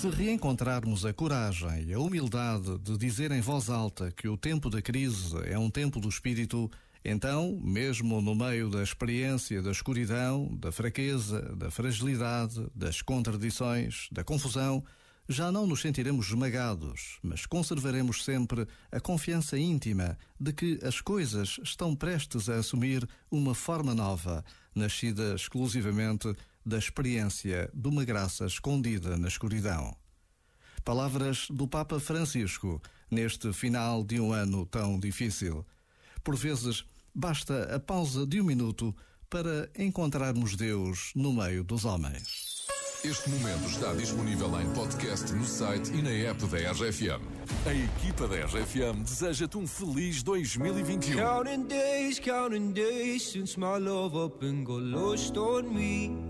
Se reencontrarmos a coragem e a humildade de dizer em voz alta que o tempo da crise é um tempo do espírito, então, mesmo no meio da experiência da escuridão, da fraqueza, da fragilidade, das contradições, da confusão, já não nos sentiremos esmagados, mas conservaremos sempre a confiança íntima de que as coisas estão prestes a assumir uma forma nova, nascida exclusivamente da experiência de uma graça escondida na escuridão. Palavras do Papa Francisco neste final de um ano tão difícil. Por vezes, basta a pausa de um minuto para encontrarmos Deus no meio dos homens. Este momento está disponível em podcast no site e na app da RFM. A equipa da RFM deseja-te um feliz 2021. Counting days, counting days since my love up and got lost on me.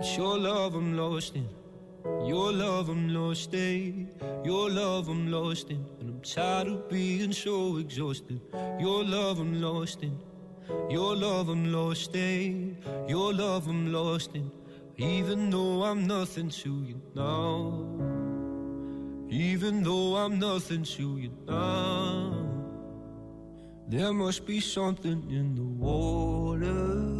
It's your love I'm lost in. Your love I'm lost in, your love I'm lost in, and I'm tired of being so exhausted. Your love I'm lost in, your love I'm lost in, your love I'm lost in, even though I'm nothing to you now. Even though I'm nothing to you now, there must be something in the water,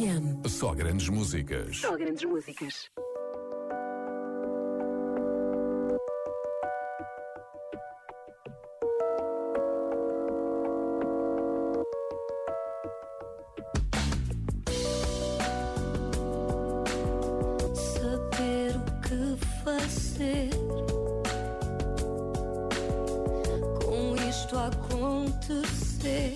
RFM. Só grandes músicas. Só grandes músicas. Saber o que fazer com isto acontecer.